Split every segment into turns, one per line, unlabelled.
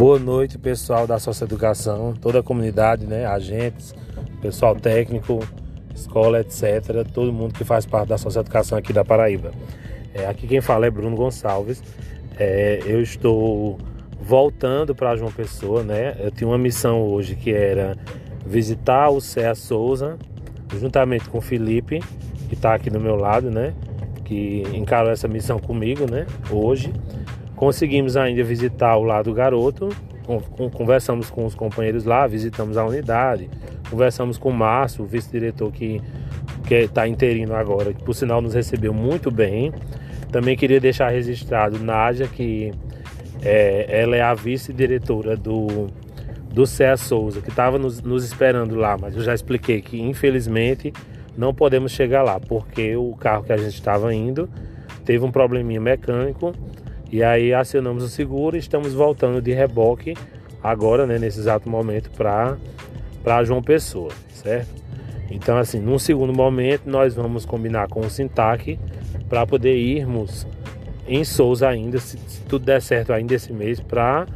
Boa noite, pessoal da Sócia Educação, toda a comunidade, né, agentes, pessoal técnico, escola, etc. Todo mundo que faz parte da Sócia Educação aqui da Paraíba. É, aqui quem fala é Bruno Gonçalves. É, eu estou voltando para João Pessoa, né? Eu tinha uma missão hoje que era visitar o Céa Souza, juntamente com o Felipe, que está aqui do meu lado, né? Que encarou essa missão comigo, né? Hoje. Conseguimos ainda visitar o lado garoto, conversamos com os companheiros lá, visitamos a unidade, conversamos com o Márcio, o vice-diretor que está interino agora, que por sinal nos recebeu muito bem. Também queria deixar registrado Nádia, que é, ela é a vice-diretora do, do CEA Souza, que estava nos, nos esperando lá, mas eu já expliquei que infelizmente não podemos chegar lá, porque o carro que a gente estava indo teve um probleminha mecânico e aí acionamos o seguro e estamos voltando de reboque agora, né, nesse exato momento, para João Pessoa, certo? Então, assim, num segundo momento, nós vamos combinar com o Sintac para poder irmos em Souza ainda, se, se, tudo der certo ainda esse mês, para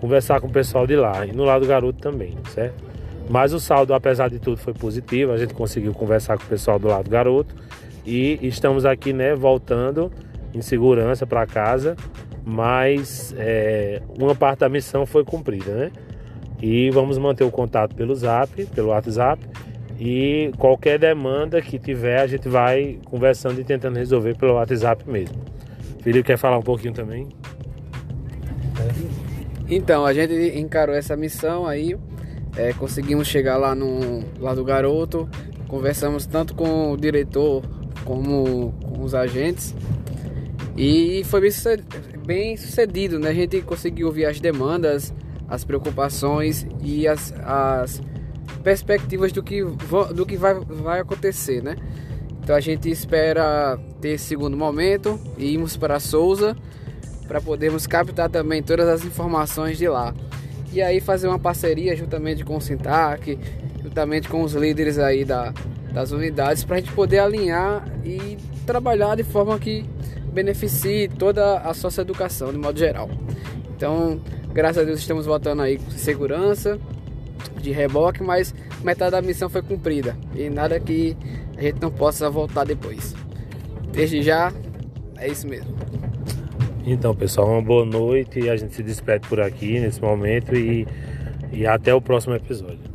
conversar com o pessoal de lá e no lado do garoto também, certo? Mas o saldo, apesar de tudo, foi positivo. A gente conseguiu conversar com o pessoal do lado do garoto e estamos aqui, né, voltando em segurança para casa, mas é, uma parte da missão foi cumprida, né? E vamos manter o contato pelo Zap, pelo WhatsApp e qualquer demanda que tiver a gente vai conversando e tentando resolver pelo WhatsApp mesmo. Felipe quer falar um pouquinho também?
Então, a gente encarou essa missão aí, é, conseguimos chegar lá no lá do garoto, conversamos tanto com o diretor como com os agentes e foi bem sucedido, né? A gente conseguiu ouvir as demandas, as preocupações e as, as perspectivas do que, do que vai, vai acontecer, né? Então a gente espera ter esse segundo momento e irmos para Souza para podermos captar também todas as informações de lá. E aí fazer uma parceria juntamente com o Sintac, juntamente com os líderes aí da, das unidades para a gente poder alinhar e trabalhar de forma que beneficie toda a socioeducação de modo geral. Então, graças a Deus estamos voltando aí com segurança, de reboque, mas metade da missão foi cumprida e nada que a gente não possa voltar depois. Desde já, é isso mesmo.
Então, pessoal, uma boa noite e a gente se despede por aqui nesse momento e, e até o próximo episódio.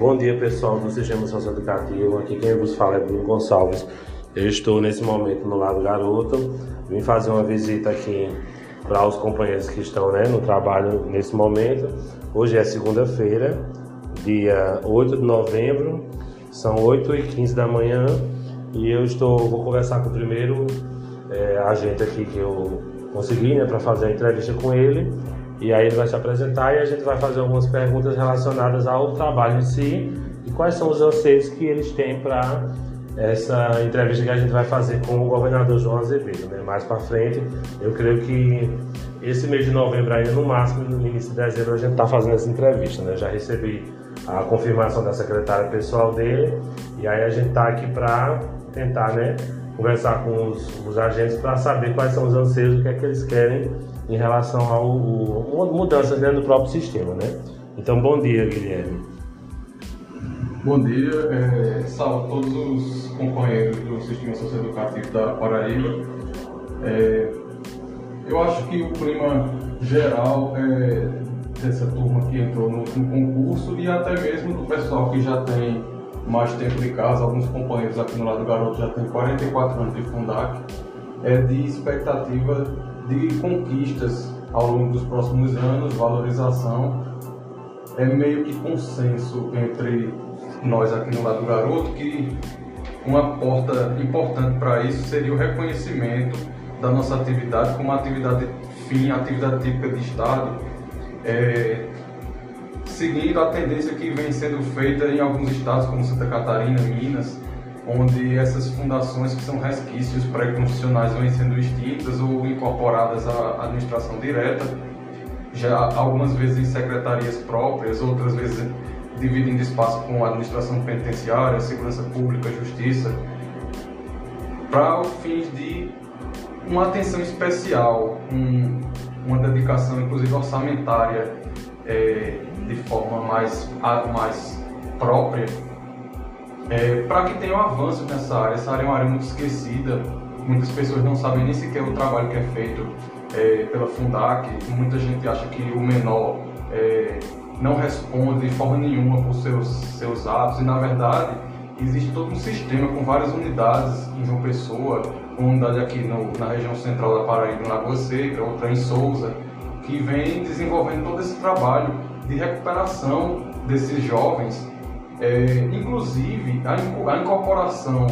Bom dia pessoal do Sistema Socioeducativo, aqui quem vos fala é Bruno Gonçalves. Eu estou nesse momento no Lado Garoto, vim fazer uma visita aqui para os companheiros que estão né, no trabalho nesse momento. Hoje é segunda-feira, dia 8 de novembro, são 8 e 15 da manhã. E eu estou, vou conversar com o primeiro é, agente aqui que eu consegui né, para fazer a entrevista com ele e aí ele vai se apresentar e a gente vai fazer algumas perguntas relacionadas ao trabalho em si e quais são os anseios que eles têm para essa entrevista que a gente vai fazer com o governador João Azevedo. Né? Mais para frente, eu creio que esse mês de novembro, ainda no máximo, no início de dezembro, a gente está fazendo essa entrevista. Né? Já recebi a confirmação da secretária pessoal dele e aí a gente está aqui para tentar né, conversar com os, os agentes para saber quais são os anseios, o que é que eles querem em relação ao, mudanças dentro do próprio sistema, né? Então, bom dia, Guilherme.
Bom dia, é, salve todos os companheiros do Sistema Socioeducativo da Paraíba. É, eu acho que o clima geral é dessa turma que entrou no último concurso e até mesmo do pessoal que já tem mais tempo de casa, alguns companheiros aqui no lado do garoto já tem 44 anos de Fundac, é de expectativa de conquistas ao longo dos próximos anos, valorização. É meio que consenso entre nós aqui no lado do garoto que uma porta importante para isso seria o reconhecimento da nossa atividade como atividade fim, atividade típica de Estado, é, seguindo a tendência que vem sendo feita em alguns estados como Santa Catarina, Minas, onde essas fundações que são resquícios pré-constitucionais vêm sendo extintas ou incorporadas à administração direta, já algumas vezes em secretarias próprias, outras vezes dividindo espaço com a administração penitenciária, segurança pública, justiça, para o fim de uma atenção especial, um, uma dedicação, inclusive orçamentária, é, de forma mais, mais própria, é, para que tenha um avanço nessa área. Essa área é uma área muito esquecida, muitas pessoas não sabem nem sequer o trabalho que é feito é, pela Fundac, muita gente acha que o menor é, não responde de forma nenhuma por seus, seus atos, e na verdade existe todo um sistema com várias unidades em João Pessoa, uma unidade aqui no, na região central da Paraíba, em Lagoa Seca, outra em Souza, que vem desenvolvendo todo esse trabalho de recuperação desses jovens, é, inclusive a, a incorporação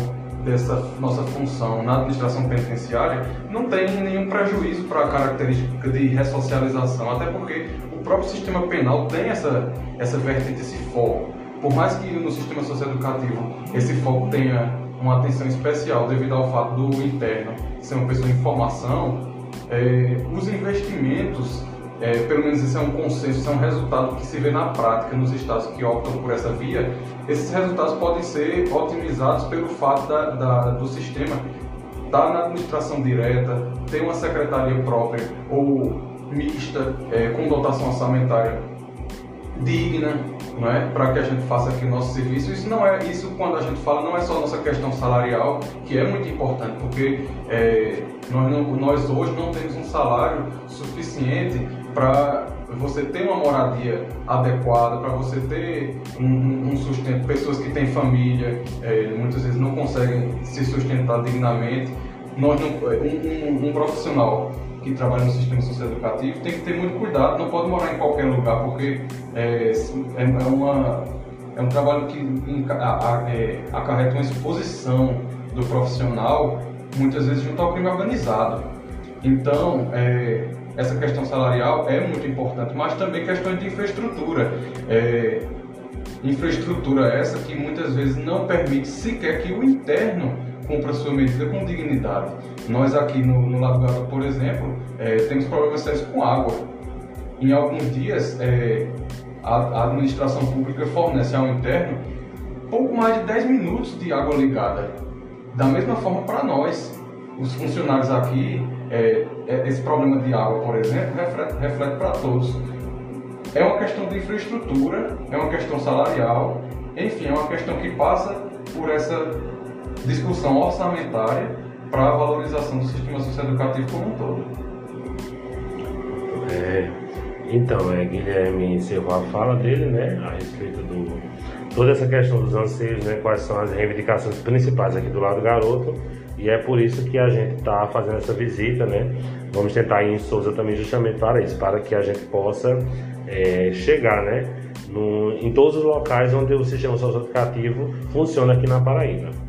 dessa nossa função na administração penitenciária não tem nenhum prejuízo para a característica de ressocialização, até porque o próprio sistema penal tem essa, essa vertente, esse foco. Por mais que no sistema socioeducativo esse foco tenha uma atenção especial devido ao fato do interno ser uma pessoa em formação, é, os investimentos, é, pelo menos isso é um consenso, isso é um resultado que se vê na prática nos estados que optam por essa via, esses resultados podem ser otimizados pelo fato da, da, do sistema estar tá na administração direta, ter uma secretaria própria ou mista, é, com dotação orçamentária digna, não é? para que a gente faça aqui o nosso serviço. Isso não é isso quando a gente fala não é só a nossa questão salarial, que é muito importante, porque é, nós, não, nós hoje não temos um salário suficiente para você ter uma moradia adequada, para você ter um, um, sustento. Pessoas que têm família, é, muitas vezes não conseguem se sustentar dignamente. Nós não, um, um, um profissional que trabalha no sistema socioeducativo tem que ter muito cuidado, não pode morar em qualquer lugar, porque é, é, é uma, é um trabalho que é, acarreta uma exposição do profissional, muitas vezes junto ao crime organizado. Então, é, essa questão salarial é muito importante, mas também questões de infraestrutura. É, infraestrutura essa que muitas vezes não permite sequer que o interno cumpra sua medida com dignidade. Nós aqui no, no Lago Garoto, por exemplo, é, temos problemas sérios com água. Em alguns dias, é, a, a, administração pública fornece ao interno pouco mais de 10 minutos de água ligada. Da mesma forma para nós, os funcionários aqui, é, é esse problema de água, por exemplo, reflete, reflete para todos. É uma questão de infraestrutura, é uma questão salarial, enfim, é uma questão que passa por essa discussão orçamentária para a valorização do sistema socioeducativo como um todo.
É, então, é, Guilherme encerrou a fala dele, né, a respeito do toda essa questão dos anseios, né, quais são as reivindicações principais aqui do lado do garoto, e é por isso que a gente está fazendo essa visita, né? Vamos tentar ir em Souza também justamente para isso, para que a gente possa é, chegar, né, no, em todos os locais onde o sistema socioeducativo funciona aqui na Paraíba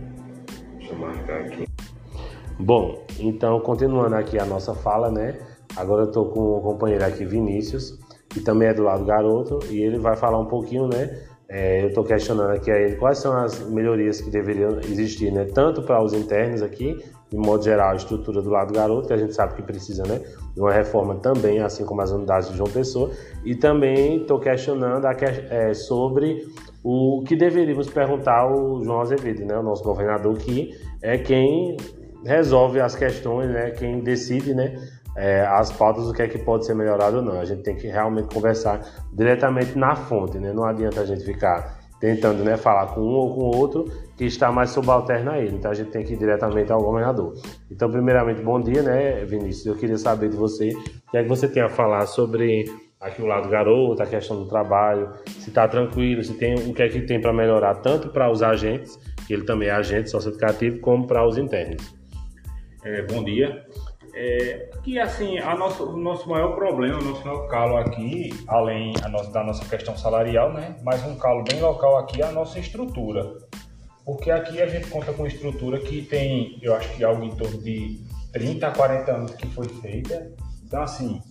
marcar aqui. Bom, então continuando aqui a nossa fala, né? Agora eu tô com o companheiro aqui, Vinícius, que também é do lado garoto, e ele vai falar um pouquinho, né? É, eu estou questionando aqui a ele quais são as melhorias que deveriam existir, né? Tanto para os internos aqui, de modo geral, a estrutura do lado garoto, que a gente sabe que precisa, né? De uma reforma também, assim como as unidades de João Pessoa. E também estou questionando a, é, sobre o que deveríamos perguntar ao João Azevedo, né? O nosso governador, que é quem resolve as questões, né? Quem decide, né? É, as pautas do que é que pode ser melhorado ou não. A gente tem que realmente conversar diretamente na fonte, né? Não adianta a gente ficar tentando né, falar com um ou com outro que está mais subalterno a ele. Então a gente tem que ir diretamente ao governador. Então, primeiramente, bom dia, né, Vinícius? Eu queria saber de você o que é que você tem a falar sobre aqui o lado garoto, a questão do trabalho, se está tranquilo, se tem o que é que tem para melhorar, tanto para os agentes que ele também é agente socioeducativo, como para os internos.
É, bom dia. É, que assim, a nosso, o nosso maior problema, o nosso maior calo aqui, além nossa, da nossa questão salarial, né? Mas um calo bem local aqui é a nossa estrutura. Porque aqui a gente conta com estrutura que tem, eu acho que algo em torno de 30 a 40 anos que foi feita. Então, assim,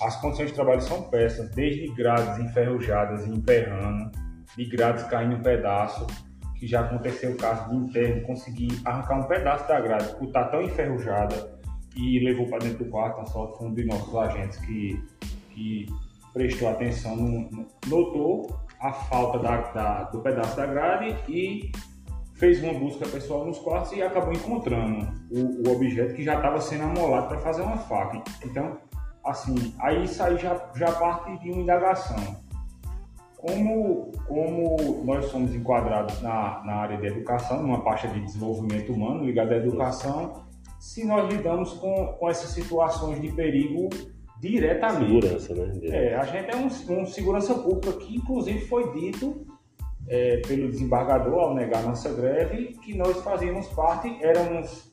as condições de trabalho são péssimas, desde grades enferrujadas e emperrando, de grades caindo em pedaço que já aconteceu o caso de interno conseguir arrancar um pedaço da grade por estar tão enferrujada e levou para dentro do quarto, a sorte foi um de nossos agentes que, que prestou atenção, no, notou a falta da, da, do pedaço da grade e fez uma busca pessoal nos quartos e acabou encontrando o, o objeto que já estava sendo amolado para fazer uma faca. Então, assim, aí isso aí já, já parte de uma indagação. Como, como nós somos enquadrados na, na área de educação, numa pasta de desenvolvimento humano ligada à educação, se nós lidamos com, com essas situações de perigo diretamente.
Segurança, né?
É, a gente é um, um segurança pública que, inclusive, foi dito é, pelo desembargador ao negar nossa greve que nós fazíamos parte, éramos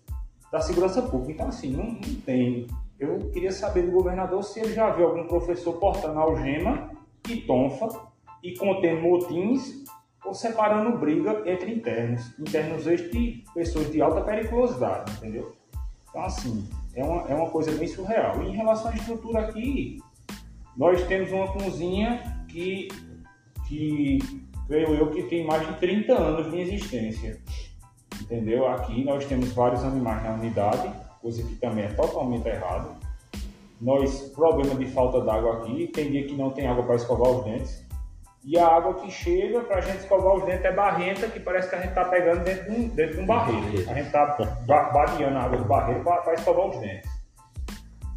da segurança pública. Então, assim, não, não tem. Eu queria saber do governador se ele já viu algum professor portando algema e tonfa e contendo motins ou separando briga entre internos. Internos estes de pessoas de alta periculosidade, entendeu? Então, assim, é uma, é uma coisa bem surreal. E em relação à estrutura aqui, nós temos uma cozinha que, que creio eu que tem mais de 30 anos de existência. Entendeu? Aqui nós temos vários animais na unidade, coisa que também é totalmente errado. Nós, problema de falta d'água aqui, tem dia que não tem água para escovar os dentes. E a água que chega para a gente escovar os dentes é barrenta, que parece que a gente está pegando dentro de um, dentro de um barreiro. A gente está badeando a água do barreiro para escovar os dentes.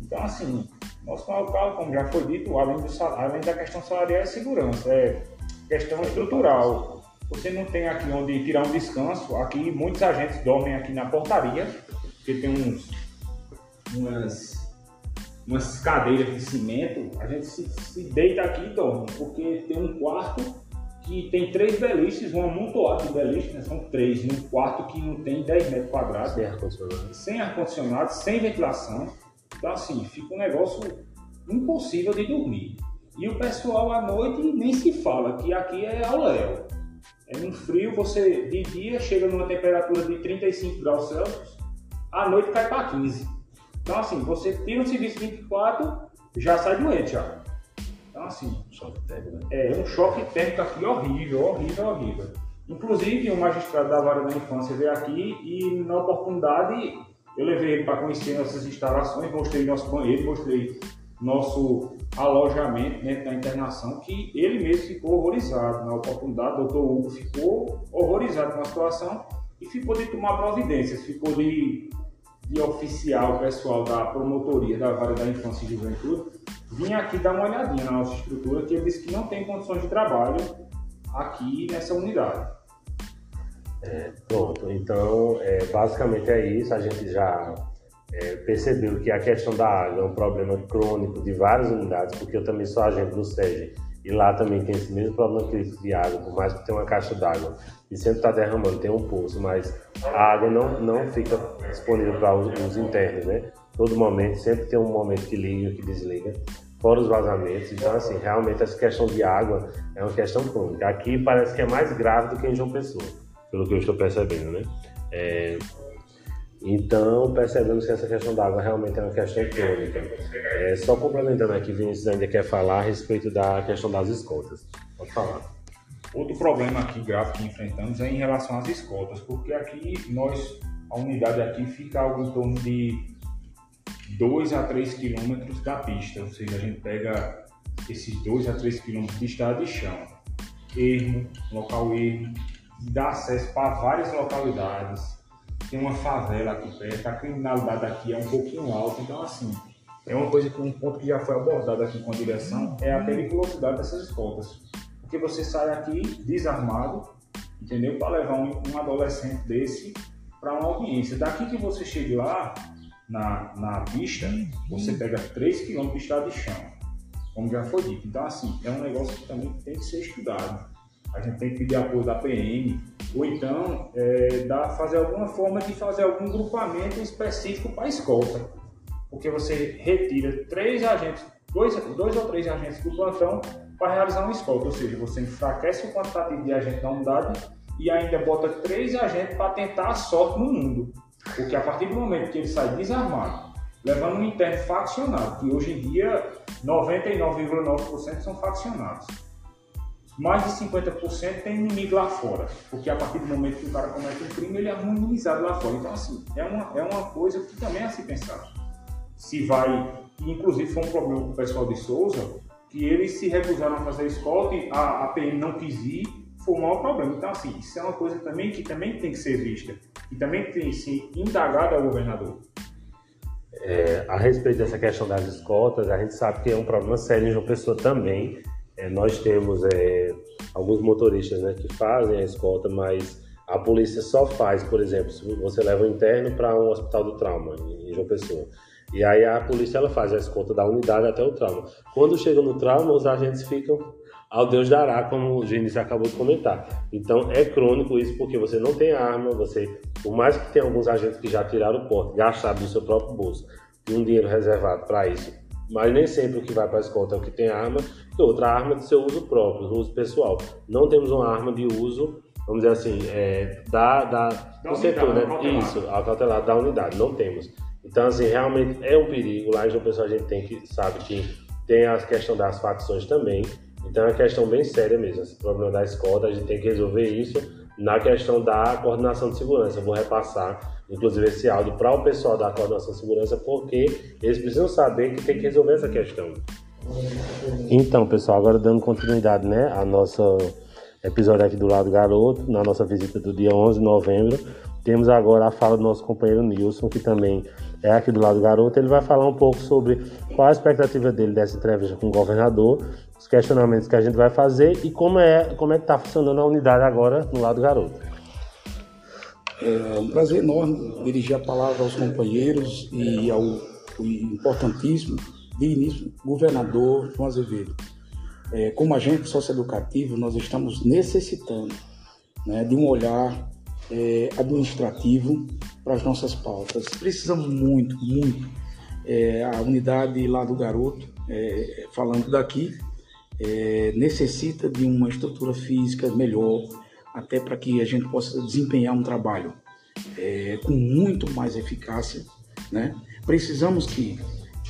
Então, assim, nosso local, como já foi dito, além, do, além da questão salarial, é segurança, é questão estrutural. Você não tem aqui onde tirar um descanso. Aqui, muitos agentes dormem aqui na portaria, porque tem uns, umas umas cadeiras de cimento, a gente se, se deita aqui e dorme, porque tem um quarto que tem três beliches, um amontoado de beliches, né? são três, num quarto que não tem 10 metros quadrados.
Sem ar-condicionado.
Sem ar-condicionado, sem ventilação. Então, assim, fica um negócio impossível de dormir. E o pessoal à noite nem se fala, que aqui é ao léu. É um frio, você de dia chega numa temperatura de 35 graus Celsius, à noite cai para 15. Então, assim, você tira um serviço 24, já sai doente, já. Então, assim, choque térmico, né? é um choque térmico aqui horrível, horrível, horrível. Inclusive, o magistrado da Vara da Infância veio aqui e, na oportunidade, eu levei ele para conhecer nossas instalações, mostrei nosso banheiro, mostrei nosso alojamento dentro da internação, que ele mesmo ficou horrorizado na oportunidade. O doutor Hugo ficou horrorizado com a situação e ficou de tomar providências, ficou de de oficial pessoal da promotoria da Vara da Infância e Juventude, vinha aqui dar uma olhadinha na nossa estrutura, que ele disse que não tem condições de trabalho aqui nessa unidade.
É, pronto, então é, basicamente é isso. A gente já é, percebeu que a questão da água é um problema crônico de várias unidades, porque eu também sou agente do SEG e lá também tem esse mesmo problema crítico de água, por mais que tenha uma caixa d'água e sempre está derramando, tem um poço, mas a água não, não fica disponível para os, os, internos, né? Todo momento, sempre tem um momento que liga, que desliga, fora os vazamentos. Então, assim, realmente essa questão de água é uma questão crônica. Aqui parece que é mais grave do que em João Pessoa, pelo que eu estou percebendo, né? É, então, percebemos que essa questão da água realmente é uma questão crônica. É, só complementando aqui, Vinícius ainda quer falar a respeito da questão das escoltas. Pode falar.
Outro problema aqui grave que enfrentamos é em relação às escoltas, porque aqui nós, a unidade aqui fica algo em torno de 2 a 3 quilômetros da pista, ou seja, a gente pega esses 2 a 3 quilômetros de estrada de chão, ermo, local ermo, dá acesso para várias localidades, tem uma favela aqui perto, a criminalidade aqui é um pouquinho alta, então assim, é uma coisa que um ponto que já foi abordado aqui com a direção é a periculosidade dessas escoltas. Porque você sai aqui desarmado, entendeu? Para levar um, um adolescente desse para uma audiência. Daqui que você chega lá, na, na pista, você pega 3 km de estrada de chão, como já foi dito. Então, assim, é um negócio que também tem que ser estudado. A gente tem que pedir apoio da PM, ou então é, dar, fazer alguma forma de fazer algum grupamento específico para a escolta. Porque você retira três agentes, dois, dois ou três agentes do plantão para realizar uma escolta, ou seja, você enfraquece o quantitativo de agente da unidade e ainda bota três agentes para tentar a sorte no mundo. Porque a partir do momento que ele sai desarmado, levando um interno faccionado, que hoje em dia 99,9% são faccionados, mais de 50% tem inimigo lá fora, porque a partir do momento que o cara comete um crime, ele é imunizado lá fora. Então, assim, é uma, é uma coisa que também é a se pensar. Se vai, inclusive foi um problema com o pessoal de Souza, que eles se recusaram a fazer escolta e a, a PM não quis ir, foi o maior problema. Então, assim, isso é uma coisa também que também tem que ser vista e também tem que ser indagada ao governador.
É, a respeito dessa questão das escoltas, a gente sabe que é um problema sério em João Pessoa também. É, nós temos é, alguns motoristas né, que fazem a escolta, mas a polícia só faz, por exemplo, se você leva um interno para um hospital do trauma em João Pessoa. E aí a polícia ela faz a escolta da unidade até o trauma. Quando chega no trauma, os agentes ficam ao Deus dará, como o Gênesis acabou de comentar. Então é crônico isso porque você não tem arma, você, por mais que tenha alguns agentes que já tiraram o porte, gastaram do seu próprio bolso, tem um dinheiro reservado para isso, mas nem sempre o que vai para a escolta é o que tem arma, e outra arma de seu uso próprio, uso pessoal. Não temos uma arma de uso, vamos dizer assim, é, da, da, do setor, né? Isso, a cautelar da unidade, não temos. Então, assim, realmente é um perigo. Lá em João Pessoa a gente tem que, sabe que tem a questão das facções também. Então é uma questão bem séria mesmo. Esse problema da escolta, a gente tem que resolver isso na questão da coordenação de segurança. Eu vou repassar, inclusive, esse áudio para o pessoal da coordenação de segurança, porque eles precisam saber que tem que resolver essa questão. Então, pessoal, agora dando continuidade né, ao nosso episódio aqui do lado garoto, na nossa visita do dia 11 de novembro, temos agora a fala do nosso companheiro Nilson, que também é aqui do lado garoto. Ele vai falar um pouco sobre qual a expectativa dele dessa entrevista com o governador, os questionamentos que a gente vai fazer e como é como é que está funcionando a unidade agora no lado garoto.
É um prazer enorme dirigir a palavra aos companheiros e ao, importantíssimo, digníssimo governador João Azevedo. É, como agente socioeducativo, nós estamos necessitando né, de um olhar é, administrativo para as nossas pautas. Precisamos muito, muito. É, a unidade lá do garoto, é, falando daqui, é, necessita de uma estrutura física melhor, até para que a gente possa desempenhar um trabalho é, com muito mais eficácia. Né? Precisamos que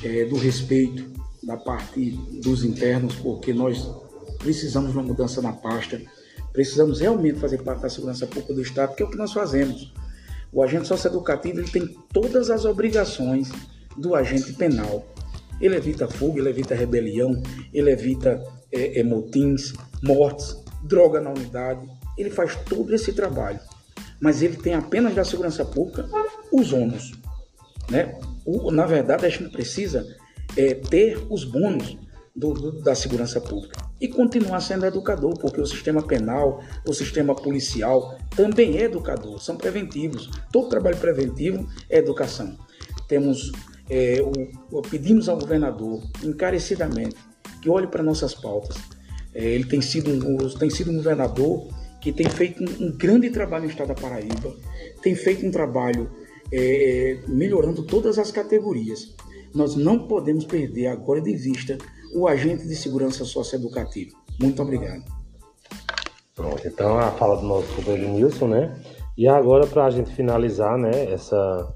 é, do respeito da parte dos internos, porque nós precisamos de uma mudança na pasta, precisamos realmente fazer parte da segurança pública do Estado, que é o que nós fazemos. O agente socioeducativo ele tem todas as obrigações do agente penal. Ele evita fuga, ele evita rebelião, ele evita é, é, motins, mortes, droga na unidade. Ele faz todo esse trabalho. Mas ele tem apenas da segurança pública os ônus. Né? O, na verdade, a gente precisa é, ter os bônus do, do, da segurança pública e continuar sendo educador, porque o sistema penal, o sistema policial também é educador, são preventivos. Todo trabalho preventivo é educação. Temos é, o, pedimos ao governador encarecidamente que olhe para nossas pautas. É, ele tem sido, um, tem sido um governador que tem feito um, grande trabalho no estado da Paraíba, tem feito um trabalho é, melhorando todas as categorias. Nós não podemos perder agora de vista o agente de segurança socioeducativa. Muito obrigado.
Pronto, então a fala do nosso companheiro Nilson, né? E agora para a gente finalizar, né, essa,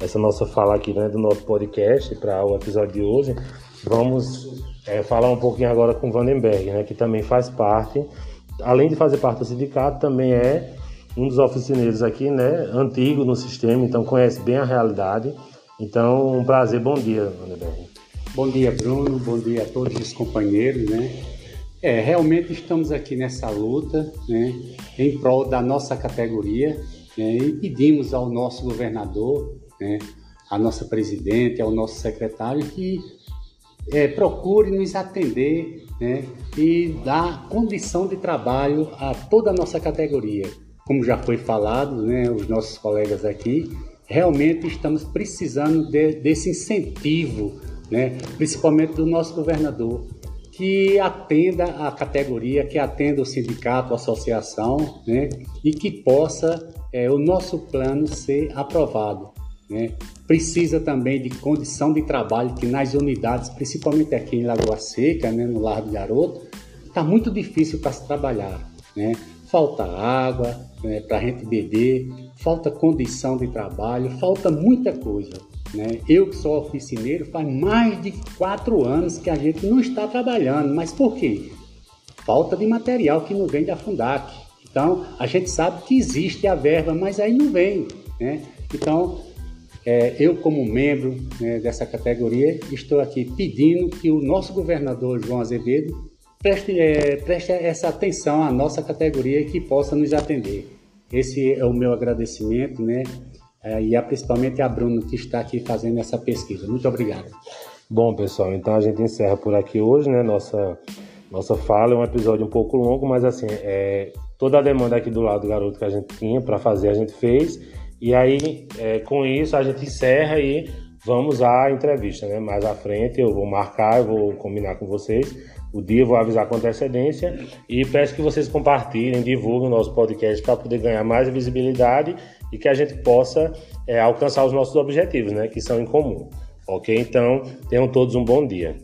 essa nossa fala aqui, né, do nosso podcast para o episódio de hoje, vamos é, falar um pouquinho agora com Vandenberg, né, que também faz parte, além de fazer parte do sindicato, também é um dos oficineiros aqui, né, antigo no sistema, então conhece bem a realidade. Então, um prazer, bom dia, Vandenberg.
Bom dia, Bruno, bom dia a todos os companheiros, né? É, realmente estamos aqui nessa luta, né, em prol da nossa categoria, né, e pedimos ao nosso governador, né, à nossa presidente, ao nosso secretário que é, procure nos atender né, e dar condição de trabalho a toda a nossa categoria. Como já foi falado, né, os nossos colegas aqui, realmente estamos precisando de, desse incentivo, né, principalmente do nosso governador, que atenda a categoria, que atenda o sindicato, a associação, né, e que possa é, o nosso plano ser aprovado. Né? Precisa também de condição de trabalho, que nas unidades, principalmente aqui em Lagoa Seca, né, no Lar do Garoto, está muito difícil para se trabalhar. Né? Falta água né, para a gente beber, falta condição de trabalho, falta muita coisa. Né? Eu que sou oficineiro, faz mais de quatro anos que a gente não está trabalhando. Mas por quê? Falta de material que não vem da Fundac. Então, a gente sabe que existe a verba, mas aí não vem. Né? Então, é, eu, como membro né, dessa categoria, estou aqui pedindo que o nosso governador João Azevedo preste, é, preste essa atenção à nossa categoria e que possa nos atender. Esse é o meu agradecimento, né? É, e a, principalmente a Bruno que está aqui fazendo essa pesquisa. Muito obrigado.
Bom, pessoal, então a gente encerra por aqui hoje, né? Nossa, nossa fala é um episódio um pouco longo, mas assim, é, toda a demanda aqui do lado do garoto que a gente tinha para fazer, a gente fez. E aí, é, com isso, a gente encerra e vamos à entrevista, né? Mais à frente eu vou marcar, eu vou combinar com vocês o dia, vou avisar com antecedência e peço que vocês compartilhem, divulguem o nosso podcast para poder ganhar mais visibilidade e que a gente possa é, alcançar os nossos objetivos, né? Que são em comum. Ok? Então, tenham todos um bom dia.